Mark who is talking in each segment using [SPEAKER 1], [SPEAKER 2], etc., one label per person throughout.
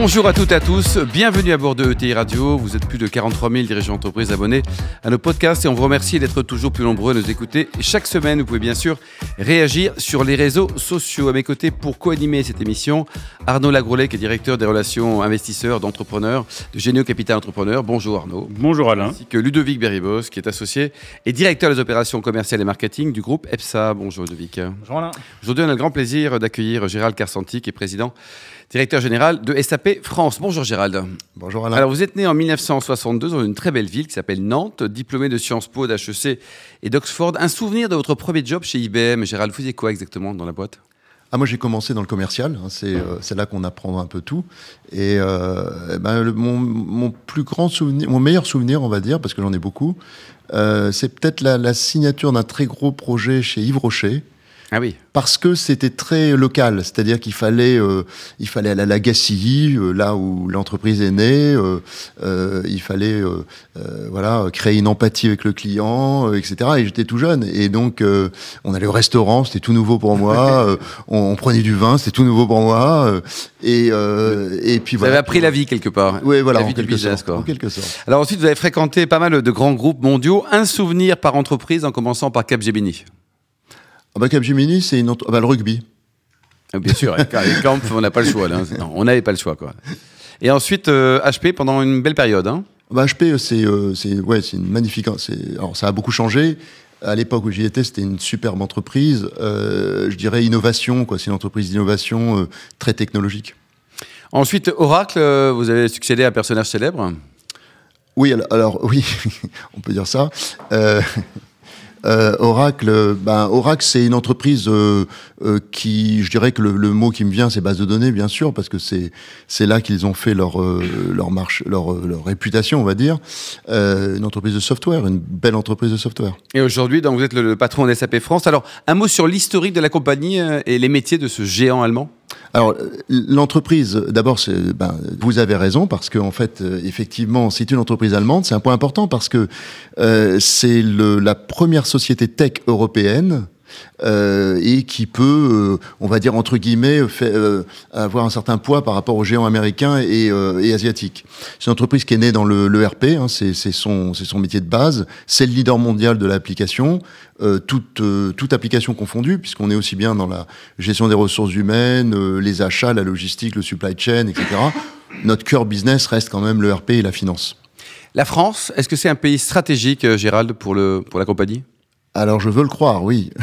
[SPEAKER 1] Bonjour à toutes et à tous, bienvenue à bord de ETI Radio. Vous êtes plus de 43 000 dirigeants d'entreprise abonnés à nos podcasts et on vous remercie d'être toujours plus nombreux à nous écouter. Chaque semaine, vous pouvez bien sûr réagir sur les réseaux sociaux. À mes côtés, pour co-animer cette émission, Arnaud Lagrolet, qui est directeur des relations investisseurs d'entrepreneurs de Génio Capital Entrepreneur. Bonjour Arnaud.
[SPEAKER 2] Bonjour Alain.
[SPEAKER 1] Ainsi que Ludovic Berribos, qui est associé et directeur des opérations commerciales et marketing du groupe EPSA. Bonjour Ludovic.
[SPEAKER 2] Bonjour Alain.
[SPEAKER 1] Aujourd'hui, on a le grand plaisir d'accueillir Gérald Carsanti, qui est président directeur général de SAP France. Bonjour Gérald.
[SPEAKER 3] Bonjour Alain.
[SPEAKER 1] Alors vous êtes né en 1962 dans une très belle ville qui s'appelle Nantes, diplômé de Sciences Po, d'HEC et d'Oxford. Un souvenir de votre premier job chez IBM. Gérald, vous faisiez quoi exactement dans la boîte?
[SPEAKER 3] Ah, moi, j'ai commencé dans le commercial. Hein, c'est euh, là qu'on apprend un peu tout. Et euh, ben, le, mon, mon, plus grand souvenir, mon meilleur souvenir, on va dire, parce que j'en ai beaucoup, euh, c'est peut-être la, la, signature d'un très gros projet chez Yves Rocher.
[SPEAKER 1] Ah oui.
[SPEAKER 3] Parce que c'était très local, c'est-à-dire qu'il fallait, euh, il fallait aller à la Gacilly, euh, là où l'entreprise est née. Euh, euh il fallait, voilà, créer une empathie avec le client, etc. Et j'étais tout jeune, et donc on allait au restaurant, c'était tout nouveau pour moi. on, on, prenait du vin, c'était tout nouveau pour moi. et et puis
[SPEAKER 1] vous
[SPEAKER 3] voilà.
[SPEAKER 1] avez appris la vie quelque part.
[SPEAKER 3] Oui, voilà,
[SPEAKER 1] la
[SPEAKER 3] en
[SPEAKER 1] vie
[SPEAKER 3] quelque,
[SPEAKER 1] business,
[SPEAKER 3] sorte,
[SPEAKER 1] quoi.
[SPEAKER 3] en quelque sorte.
[SPEAKER 1] Alors ensuite, vous avez fréquenté pas mal de grands groupes mondiaux. Un souvenir par entreprise, en commençant par Capgemini.
[SPEAKER 3] Ah bah Capgemini, c'est une ah bah, le rugby.
[SPEAKER 1] Ah, bien sûr, avec les camps, on n'a pas le choix. Là. Non, on n'avait pas le choix. Quoi. Et ensuite, euh, HP pendant une belle période. Hein.
[SPEAKER 3] Bah, HP, c'est euh, ouais, une magnifique. Alors, ça a beaucoup changé. À l'époque où j'y étais, c'était une superbe entreprise. Euh, je dirais innovation, quoi. C'est une entreprise d'innovation euh, très technologique.
[SPEAKER 1] Ensuite, Oracle, euh, vous avez succédé à un personnage célèbre?
[SPEAKER 3] Oui, alors, alors oui, on peut dire ça. Euh, euh, Oracle, ben, Oracle, c'est une entreprise euh, euh, qui, je dirais que le, le, mot qui me vient, c'est base de données, bien sûr, parce que c'est c'est là qu'ils ont fait leur euh, leur marche, leur, leur réputation, on va dire. Euh, une entreprise de software, une belle entreprise de software.
[SPEAKER 1] Et aujourd'hui, donc vous êtes le, patron de SAP France. Alors, un mot sur l'historique de la compagnie euh, et les métiers de ce géant allemand?
[SPEAKER 3] Alors l'entreprise, d'abord, ben, vous avez raison parce qu'en en fait, euh, effectivement, c'est une entreprise allemande. C'est un point important parce que euh, c'est la première société tech européenne euh, et qui peut, euh, on va dire entre guillemets, euh, avoir un certain poids par rapport aux géants américains et, asiatiques. C'est une entreprise qui est née dans le, le hein, c'est son, métier de base, c'est le leader mondial de l'application, toute, toute application confondue, puisqu'on est aussi bien dans la gestion des ressources humaines, les achats, la logistique, le supply chain, etc. Notre cœur business reste quand même le RP et la finance.
[SPEAKER 1] La France, est-ce que c'est un pays stratégique, Gérald, pour la compagnie?
[SPEAKER 3] Alors je veux le croire, oui.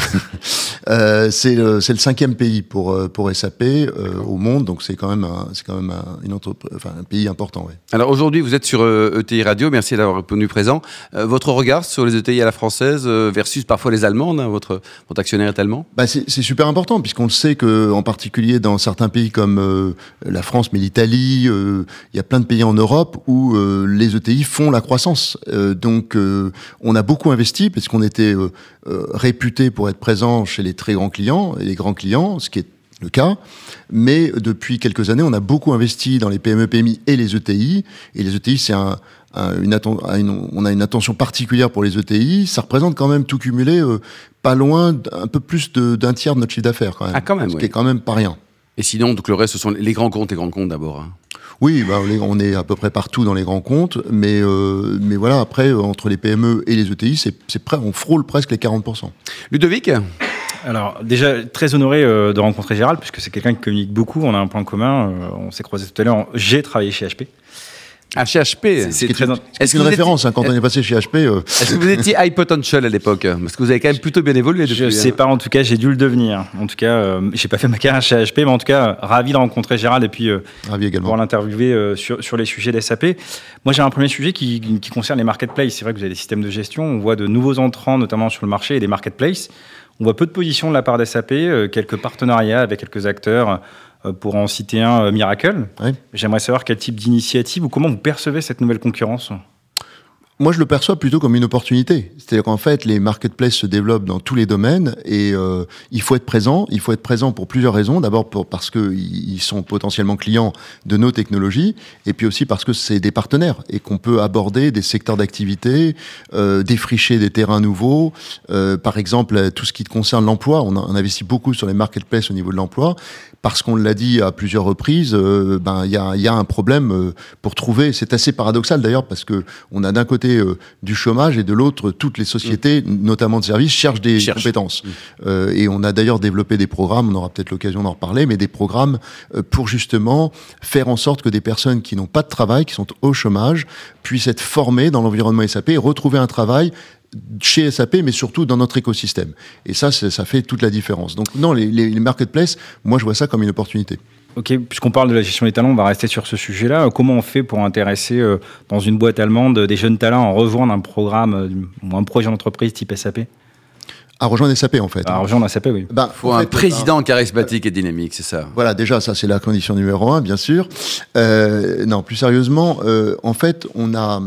[SPEAKER 3] euh, c'est le, le, cinquième pays pour, pour SAP euh, au monde, donc c'est quand même un, c'est quand même un, une enfin, un pays important.
[SPEAKER 1] Alors aujourd'hui, vous êtes sur euh, ETI Radio, merci d'avoir répondu présent. Euh, votre regard sur les ETI à la française euh, versus parfois les allemandes, hein, votre, votre actionnaire est allemand?
[SPEAKER 3] Bah c'est, super important, puisqu'on le sait qu'en particulier dans certains pays comme euh, la France, mais l'Italie, il y a plein de pays en Europe où les ETI font la croissance. donc on a beaucoup investi, parce qu'on était euh, réputé pour être présent chez les très grands clients et les grands clients, ce qui est le cas. Mais depuis quelques années, on a beaucoup investi dans les PME, PMI et les ETI. Et les ETI, c'est un, un, une, une, on a une attention particulière pour les ETI. Ça représente quand même tout cumulé euh, pas loin, un peu plus d'un tiers de notre chiffre d'affaires quand même.
[SPEAKER 1] Ah, quand même,
[SPEAKER 3] ce
[SPEAKER 1] oui.
[SPEAKER 3] qui est quand même pas rien.
[SPEAKER 1] Et sinon, donc le reste, ce sont les grands comptes et grands comptes d'abord. Hein.
[SPEAKER 3] Oui, bah, on est à peu près partout dans les grands comptes, mais, euh, mais voilà, après, entre les PME et les ETI, c'est on frôle presque les 40%.
[SPEAKER 1] Ludovic?
[SPEAKER 2] Alors déjà très honoré euh, de rencontrer Gérald puisque c'est quelqu'un qui communique beaucoup, on a un point commun, euh, on s'est croisé tout à l'heure, j'ai travaillé chez HP.
[SPEAKER 1] Ah, chez HP
[SPEAKER 3] C'est très Est-ce une référence étiez... hein, quand on est passé chez HP euh...
[SPEAKER 1] Est-ce que vous étiez high potential à l'époque? Parce que vous avez quand même plutôt bien évolué depuis.
[SPEAKER 2] Je sais
[SPEAKER 1] hein.
[SPEAKER 2] pas, en tout cas, j'ai dû le devenir. En tout cas, euh, j'ai pas fait ma carrière chez HP, mais en tout cas, ravi de rencontrer Gérald et puis euh,
[SPEAKER 3] ravi également.
[SPEAKER 2] pour l'interviewer euh, sur, sur les sujets d'SAP. Moi, j'ai un premier sujet qui, qui concerne les marketplaces. C'est vrai que vous avez des systèmes de gestion, on voit de nouveaux entrants, notamment sur le marché, et des marketplaces. On voit peu de positions de la part d'SAP, euh, quelques partenariats avec quelques acteurs pour en citer un, Miracle.
[SPEAKER 3] Oui.
[SPEAKER 2] J'aimerais savoir quel type d'initiative ou comment vous percevez cette nouvelle concurrence
[SPEAKER 3] moi, je le perçois plutôt comme une opportunité. C'est-à-dire qu'en fait, les marketplaces se développent dans tous les domaines et euh, il faut être présent. Il faut être présent pour plusieurs raisons. D'abord parce qu'ils sont potentiellement clients de nos technologies et puis aussi parce que c'est des partenaires et qu'on peut aborder des secteurs d'activité, euh, défricher des terrains nouveaux. Euh, par exemple, tout ce qui concerne l'emploi, on, on, investit beaucoup sur les marketplaces au niveau de l'emploi parce qu'on l'a dit à plusieurs reprises, euh, ben il y a, y a, un problème euh, pour trouver. C'est assez paradoxal d'ailleurs parce que on a d'un côté euh, du chômage et de l'autre toutes les sociétés, mmh. notamment de services, cherchent des Cherche. compétences. Mmh. et on a d'ailleurs développé des programmes. On aura peut-être l'occasion d'en reparler, mais des programmes pour justement faire en sorte que des personnes qui n'ont pas de travail, qui sont au chômage, puissent être formées dans l'environnement SAP et retrouver un travail chez SAP, mais surtout dans notre écosystème. Et ça, ça fait toute la différence. Donc non, les, les, marketplaces, moi, je vois ça comme une opportunité.
[SPEAKER 2] Ok, puisqu'on parle de la gestion des talents, on va rester sur ce sujet-là. Comment on fait pour intéresser euh, dans une boîte allemande des jeunes talents en rejoindre un programme euh, ou un projet d'entreprise type SAP
[SPEAKER 3] à rejoindre SAP en fait.
[SPEAKER 2] À rejoindre SAP, oui.
[SPEAKER 1] Ben, faut un fait, président charismatique et dynamique, c'est ça.
[SPEAKER 3] Voilà, déjà ça c'est la condition numéro un, bien sûr. Euh, non, plus sérieusement, euh, en fait, on a,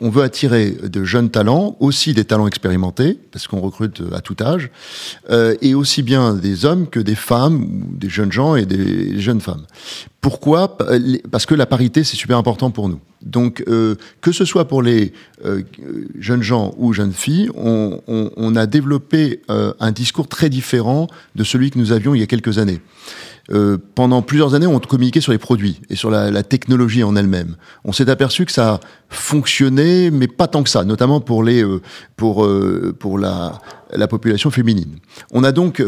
[SPEAKER 3] on veut attirer de jeunes talents, aussi des talents expérimentés, parce qu'on recrute à tout âge, euh, et aussi bien des hommes que des femmes, des jeunes gens et des jeunes femmes. Pourquoi? Parce que la parité, c'est super important pour nous. Donc, euh, que ce soit pour les euh, jeunes gens ou jeunes filles, on, a développé euh, un discours très différent de celui que nous avions il y a quelques années. Pendant plusieurs années, on communiquait sur les produits et sur la, technologie en elle-même. On s'est aperçu que ça fonctionnait, mais pas tant que ça, notamment pour les, pour, pour la population féminine. On a donc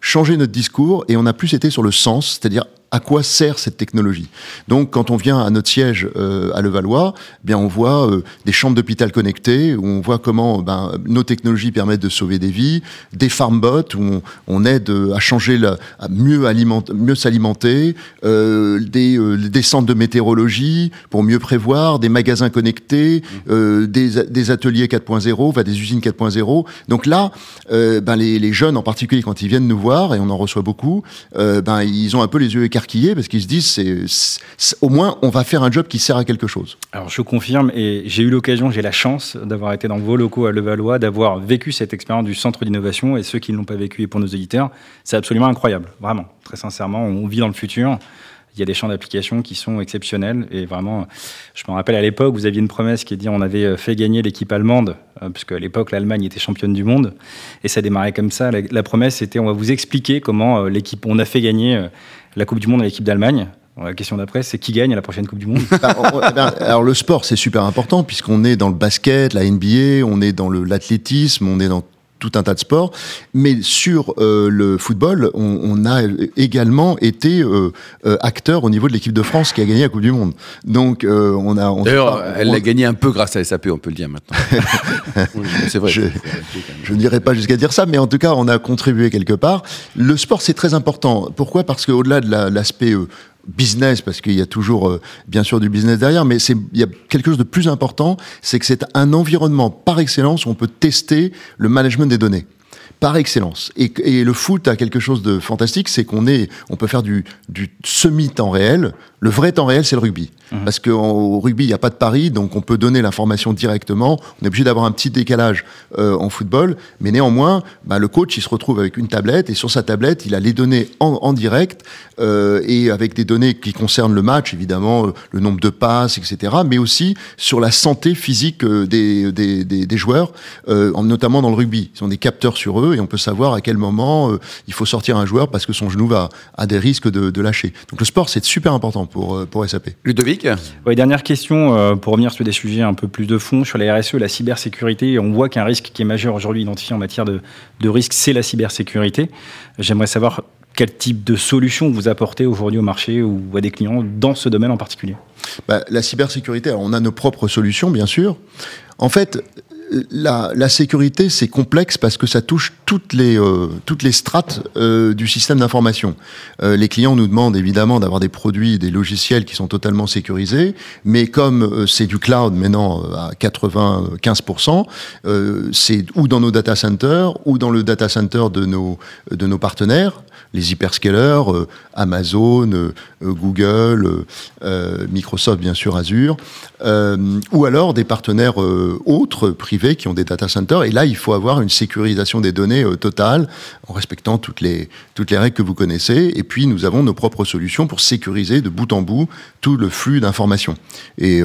[SPEAKER 3] changé notre discours et on a plus été sur le sens, c'est-à-dire à quoi sert cette technologie. Donc, quand on vient à notre siège euh, à Levallois, eh bien on voit euh, des chambres d'hôpital connectées, où on voit comment ben, nos technologies permettent de sauver des vies, des farmbots où on, on aide à changer, la, à mieux, alimenter, mieux s'alimenter, euh, des, euh, des, centres de météorologie pour mieux prévoir, des magasins connectés, euh, des, des, ateliers 4.0, enfin, des usines 4.0. Donc là, euh, ben, les, les, jeunes en particulier, quand ils viennent nous voir, et on en reçoit beaucoup, ben, ils ont un peu les yeux écarquillés parce qu'ils se disent c'est, au moins on va faire un job qui sert à quelque chose.
[SPEAKER 2] Alors je confirme et j'ai eu l'occasion, j'ai la chance d'avoir été dans vos locaux à Levallois, d'avoir vécu cette expérience du centre d'innovation et ceux qui ne l'ont pas vécu et pour nos éditeurs, c'est absolument incroyable, vraiment, très sincèrement, on vit dans le futur. Il y a des champs d'application qui sont exceptionnels et vraiment, je me rappelle à l'époque, vous aviez une promesse qui est dit on avait fait gagner l'équipe allemande, euh, puisque à l'époque l'Allemagne était championne du monde et ça démarrait comme ça. La, la promesse était on va vous expliquer comment euh, l'équipe, on a fait gagner la Coupe du Monde à l'équipe d'Allemagne. La question d'après, c'est qui gagne la prochaine Coupe du Monde
[SPEAKER 3] Alors le sport, c'est super important puisqu'on est dans le basket, la NBA, on est dans l'athlétisme, on est dans tout un tas de sports. Mais sur euh, le football, on, on, a également été euh, euh, acteur au niveau de l'équipe de France qui a gagné la Coupe du Monde. Donc on a.
[SPEAKER 1] D'ailleurs, elle l'a gagné un peu grâce à SAP, on peut le dire maintenant.
[SPEAKER 3] c'est vrai. Je, je ne dirais pas jusqu'à dire ça, mais en tout cas, on a contribué quelque part. Le sport, c'est très important. Pourquoi? Parce qu'au-delà de l'aspect la, business, parce qu'il y a toujours euh, bien sûr du business derrière, mais c'est il y a quelque chose de plus important, c'est que c'est un environnement par excellence où on peut tester le management des données par excellence. Et, et, le foot a quelque chose de fantastique, c'est qu'on est, on peut faire du, du semi-temps réel. Le vrai temps réel, c'est le rugby. Mmh. Parce qu'au rugby, il n'y a pas de pari, donc on peut donner l'information directement. On est obligé d'avoir un petit décalage euh, en football, mais néanmoins, bah, le coach, il se retrouve avec une tablette, et sur sa tablette, il a les données en, en direct, euh, et avec des données qui concernent le match, évidemment, euh, le nombre de passes, etc., mais aussi sur la santé physique euh, des, des, des, des joueurs, euh, notamment dans le rugby. Ils ont des capteurs sur eux, et on peut savoir à quel moment euh, il faut sortir un joueur parce que son genou va à des risques de, de lâcher. Donc le sport, c'est super important pour, pour SAP.
[SPEAKER 1] Ludovic
[SPEAKER 2] oui, Dernière question, euh, pour revenir sur des sujets un peu plus de fond, sur la RSE, la cybersécurité. On voit qu'un risque qui est majeur aujourd'hui identifié en matière de, de risque, c'est la cybersécurité. J'aimerais savoir quel type de solution vous apportez aujourd'hui au marché ou à des clients dans ce domaine en particulier
[SPEAKER 3] bah, La cybersécurité, on a nos propres solutions, bien sûr. En fait, la, la, sécurité, c'est complexe parce que ça touche toutes les, euh, toutes les strates euh, du système d'information. Euh, les clients nous demandent évidemment d'avoir des produits, des logiciels qui sont totalement sécurisés, mais comme euh, c'est du cloud maintenant euh, à 95%, c'est ou dans nos data centers ou dans le data center de nos, de nos partenaires les hyperscalers, Amazon, Google, Microsoft bien sûr Azure, ou alors des partenaires autres privés qui ont des data centers. Et là, il faut avoir une sécurisation des données totale en respectant toutes les toutes les règles que vous connaissez. Et puis nous avons nos propres solutions pour sécuriser de bout en bout tout le flux d'informations. Et,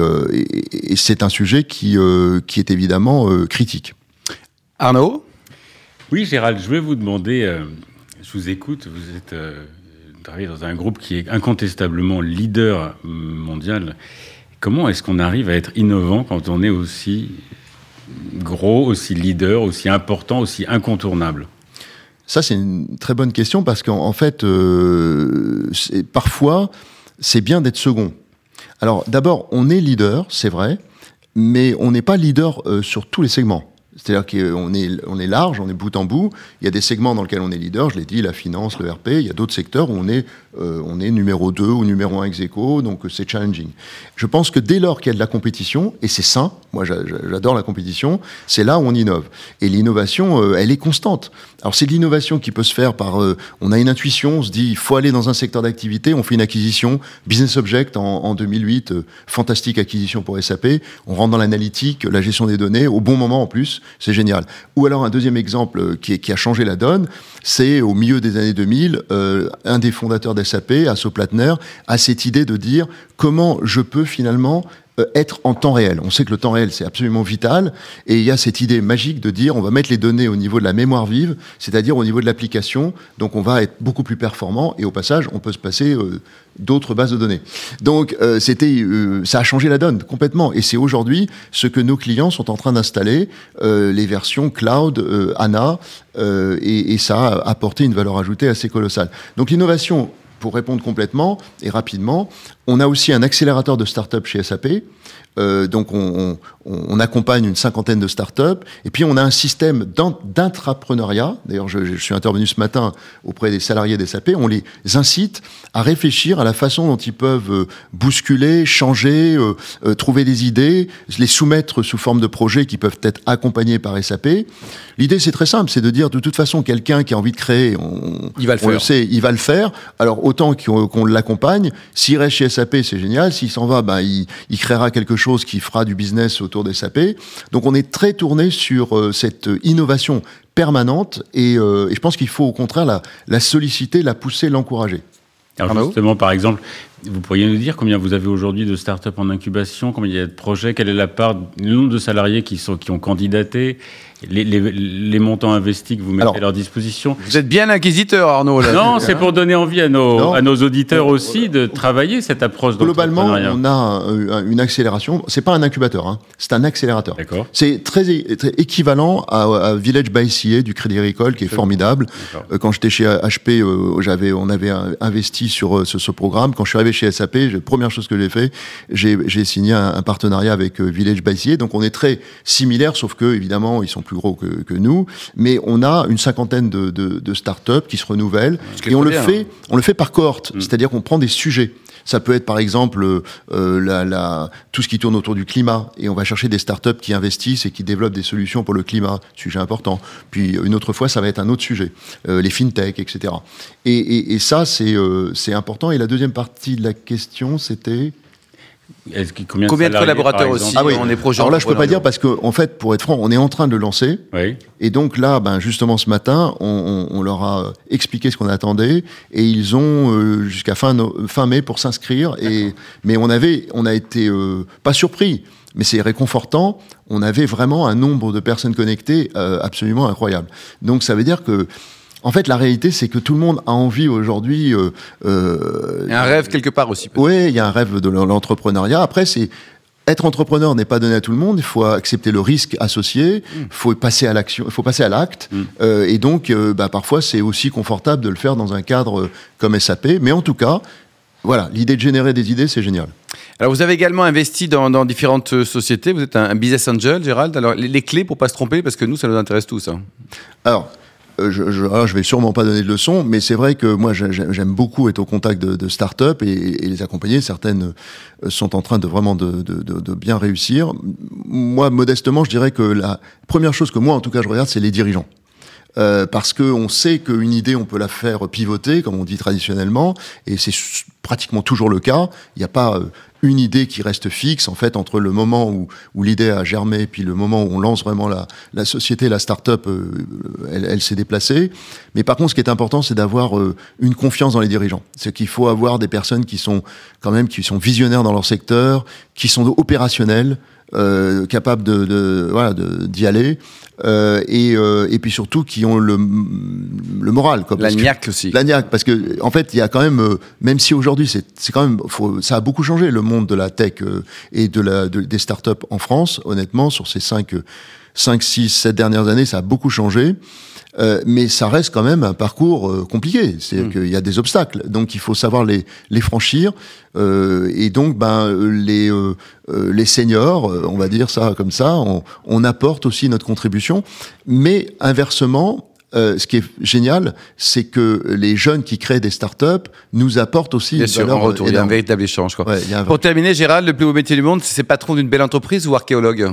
[SPEAKER 3] c'est un sujet qui qui est évidemment critique.
[SPEAKER 1] Arnaud?
[SPEAKER 4] Oui, Gérald, je vais vous demander, euh, je vous écoute, vous êtes euh, dans un groupe qui est incontestablement leader mondial. Comment est-ce qu'on arrive à être innovant quand on est aussi gros, aussi leader, aussi important, aussi incontournable?
[SPEAKER 3] Ça, c'est une très bonne question parce qu'en fait, euh, parfois, c'est bien d'être second. Alors, d'abord, on est leader, c'est vrai, mais on n'est pas leader sur tous les segments. C'est-à-dire qu'on est, on est large, on est bout en bout. Il y a des segments dans lesquels on est leader, je l'ai dit, la finance, le RP. Il y a d'autres secteurs où on est, euh, on est numéro 2 ou numéro 1 ex aequo, donc euh, c'est challenging. Je pense que dès lors qu'il y a de la compétition, et c'est sain, moi j'adore la compétition, c'est là où on innove. Et l'innovation, euh, elle est constante. Alors c'est de l'innovation qui peut se faire par, on a une intuition, on se dit, il faut aller dans un secteur d'activité, on fait une acquisition, Business Object en, en 2008, fantastique acquisition pour SAP, on rentre dans l'analytique, la gestion des données, au bon moment en plus, c'est génial. Ou alors un deuxième exemple qui, qui a changé la donne, c'est au milieu des années 2000, euh, un des fondateurs d'SAP, Asso Platner, a cette idée de dire comment je peux finalement euh, être en temps réel. On sait que le temps réel, c'est absolument vital, et il y a cette idée magique de dire on va mettre les données au niveau de la mémoire vive, c'est-à-dire au niveau de l'application, donc on va être beaucoup plus performant, et au passage, on peut se passer euh, d'autres bases de données. Donc euh, c'était, ça a changé la donne complètement, et c'est aujourd'hui ce que nos clients sont en train d'installer, les versions cloud, ANA, et ça a apporté une valeur ajoutée assez colossale. Donc l'innovation pour répondre complètement et rapidement, on a aussi un accélérateur de start-up chez SAP. Euh, donc on, on, accompagne une cinquantaine de start-up. Et puis on a un système d'intrapreneuriat. D'ailleurs, je, je, suis intervenu ce matin auprès des salariés des SAP. On les incite à réfléchir à la façon dont ils peuvent euh, bousculer, changer, euh, euh, trouver des idées, les soumettre sous forme de projets qui peuvent être accompagnés par SAP. L'idée, c'est très simple, c'est de dire de toute façon, quelqu'un qui a envie de créer, on,
[SPEAKER 1] il va le faire.
[SPEAKER 3] le sait, il va le faire. Alors autant qu'on l'accompagne. S'il reste chez SAP, c'est génial. S'il s'en va, ben, il, il, créera quelque chose qui fera du business autour des SAP. Donc on est très tourné sur euh, cette innovation permanente et, euh, et je pense qu'il faut au contraire la, la solliciter, la pousser, l'encourager.
[SPEAKER 4] Alors justement, par exemple, vous pourriez nous dire combien vous avez aujourd'hui de start-up en incubation, combien il y a de projets, quelle est la part, le nombre de salariés qui, sont, qui ont candidaté les, les, les, montants investis que vous mettez
[SPEAKER 1] Alors,
[SPEAKER 4] à leur disposition.
[SPEAKER 1] Vous êtes bien inquisiteur, Arnaud. Là.
[SPEAKER 4] Non, c'est pour donner envie à nos, à nos auditeurs aussi de travailler cette approche
[SPEAKER 3] Globalement, on a une accélération. C'est pas un incubateur, hein, c'est un accélérateur.
[SPEAKER 4] D'accord.
[SPEAKER 3] C'est très, très, équivalent à, à Village by CA du Crédit Agricole, qui est formidable. Quand j'étais chez HP, j'avais, on avait investi sur ce, ce, programme. Quand je suis arrivé chez SAP, première chose que j'ai fait, j'ai signé un, un, partenariat avec Village by CA. Donc on est très similaires, sauf que évidemment, ils sont plus gros que, que, nous, mais on a une cinquantaine de, de, de start-up qui se renouvellent et on le
[SPEAKER 1] bien,
[SPEAKER 3] fait,
[SPEAKER 1] hein.
[SPEAKER 3] on le fait par cohorte, mmh. c'est-à-dire qu'on prend des sujets. Ça peut être par exemple euh, la, la, tout ce qui tourne autour du climat et on va chercher des startups qui investissent et qui développent des solutions pour le climat, sujet important. Puis une autre fois, ça va être un autre sujet, euh, les fintech, etc. Et, et, et ça, c'est euh, important. Et la deuxième partie de la question, c'était
[SPEAKER 4] Combien,
[SPEAKER 1] combien, de, collaborateurs aussi
[SPEAKER 3] ah oui.
[SPEAKER 1] on est projet
[SPEAKER 3] Alors là, je peux pas dire parce que, en fait, pour être franc, on est en train de le lancer.
[SPEAKER 4] Oui.
[SPEAKER 3] Et donc là, ben, justement, ce matin, on, on, on leur a expliqué ce qu'on attendait et ils ont euh, jusqu'à fin, no fin mai pour s'inscrire. Et mais on avait, on a été euh, pas surpris, mais c'est réconfortant. On avait vraiment un nombre de personnes connectées euh, absolument incroyable. Donc ça veut dire que en fait, la réalité, c'est que tout le monde a envie aujourd'hui. Euh,
[SPEAKER 1] euh, il y a un rêve quelque part aussi.
[SPEAKER 3] Oui, il y a un rêve de l'entrepreneuriat. Après, c'est être entrepreneur n'est pas donné à tout le monde. Il faut accepter le risque associé. Il mmh. faut passer à l'action. Il faut passer à l'acte. Mmh. Euh, et donc, euh, bah, parfois, c'est aussi confortable de le faire dans un cadre comme SAP. Mais en tout cas, voilà, l'idée de générer des idées, c'est génial.
[SPEAKER 1] Alors, vous avez également investi dans, dans différentes sociétés. Vous êtes un, un, business angel, Gérald. Alors, les, les clés pour pas se tromper, parce que nous, ça nous intéresse tous. Hein.
[SPEAKER 3] Alors. Euh, je, je, alors je vais sûrement pas donner de leçons, mais c'est vrai que moi j'aime beaucoup être au contact de, de start-up et, et, les accompagner. Certaines euh, sont en train de vraiment de, de, de, bien réussir. Moi, modestement, je dirais que la première chose que moi, en tout cas, je regarde, c'est les dirigeants. Euh, parce qu'on sait qu'une idée, on peut la faire pivoter, comme on dit traditionnellement, et c'est pratiquement toujours le cas. Il n'y a pas euh, une idée qui reste fixe, en fait, entre le moment où, l'idée a germé, puis le moment où on lance vraiment la, société, la start-up, euh, elle, s'est déplacée. Mais par contre, ce qui est important, c'est d'avoir une confiance dans les dirigeants. C'est qu'il faut avoir des personnes qui sont quand même, qui sont visionnaires dans leur secteur, qui sont opérationnelles, euh, capables de, de voilà d'y aller euh, et, euh, et puis surtout qui ont le, le moral quoi,
[SPEAKER 1] La niaque aussi.
[SPEAKER 3] la niaque, parce que en fait, il y a quand même, euh, même si aujourd'hui c'est c'est quand même, faut, ça a beaucoup changé le monde de la tech euh, et de la de- des startups en France. Honnêtement, sur ces 5, 5 6, 7 dernières années, ça a beaucoup changé. Euh, mais ça reste quand même un parcours euh, compliqué. C'est
[SPEAKER 1] Mm.
[SPEAKER 3] qu'il y a des obstacles, donc il faut savoir les, les franchir. Euh, et donc, ben euh, les euh, euh, les seniors, euh, on va dire ça comme ça, on, on apporte aussi notre contribution. Mais inversement, euh, ce qui est génial, c'est que les jeunes qui créent des startups nous apportent aussi
[SPEAKER 1] Bien
[SPEAKER 3] une
[SPEAKER 1] sûr, en retour, il y a un véritable échange. Quoi.
[SPEAKER 3] Ouais, il y a un
[SPEAKER 1] Pour terminer, Gérald, le plus beau métier du monde, c'est patron d'une belle entreprise ou archéologue?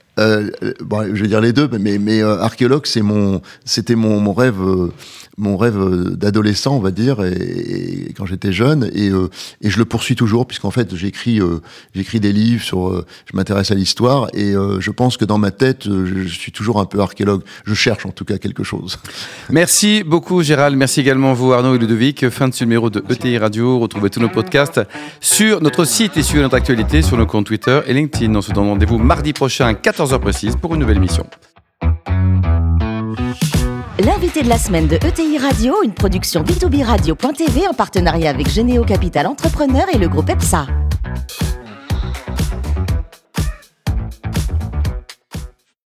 [SPEAKER 3] Euh, bon, je vais dire les deux, mais, euh, archéologue, c'était mon, rêve, euh, mon rêve euh, d'adolescent, on va dire, et, quand j'étais jeune, et, euh, je le poursuis toujours, puisqu'en fait, j'écris, euh, j'écris des livres sur, euh, je m'intéresse à l'histoire, et euh, je pense que dans ma tête, euh, je, suis toujours un peu archéologue. Je cherche en tout cas quelque chose.
[SPEAKER 1] Merci beaucoup Gérald, merci également vous Arnaud et Ludovic. Fin de ce numéro de ETI Radio. Retrouvez tous nos podcasts sur notre site et sur notre actualité sur nos comptes Twitter et LinkedIn. On se donne rendez-vous mardi prochain à 14h précise pour une nouvelle émission.
[SPEAKER 5] L'invité de la semaine de ETI Radio, une production B2B Radio.tv en partenariat avec Généo Capital Entrepreneur et le groupe EPSA.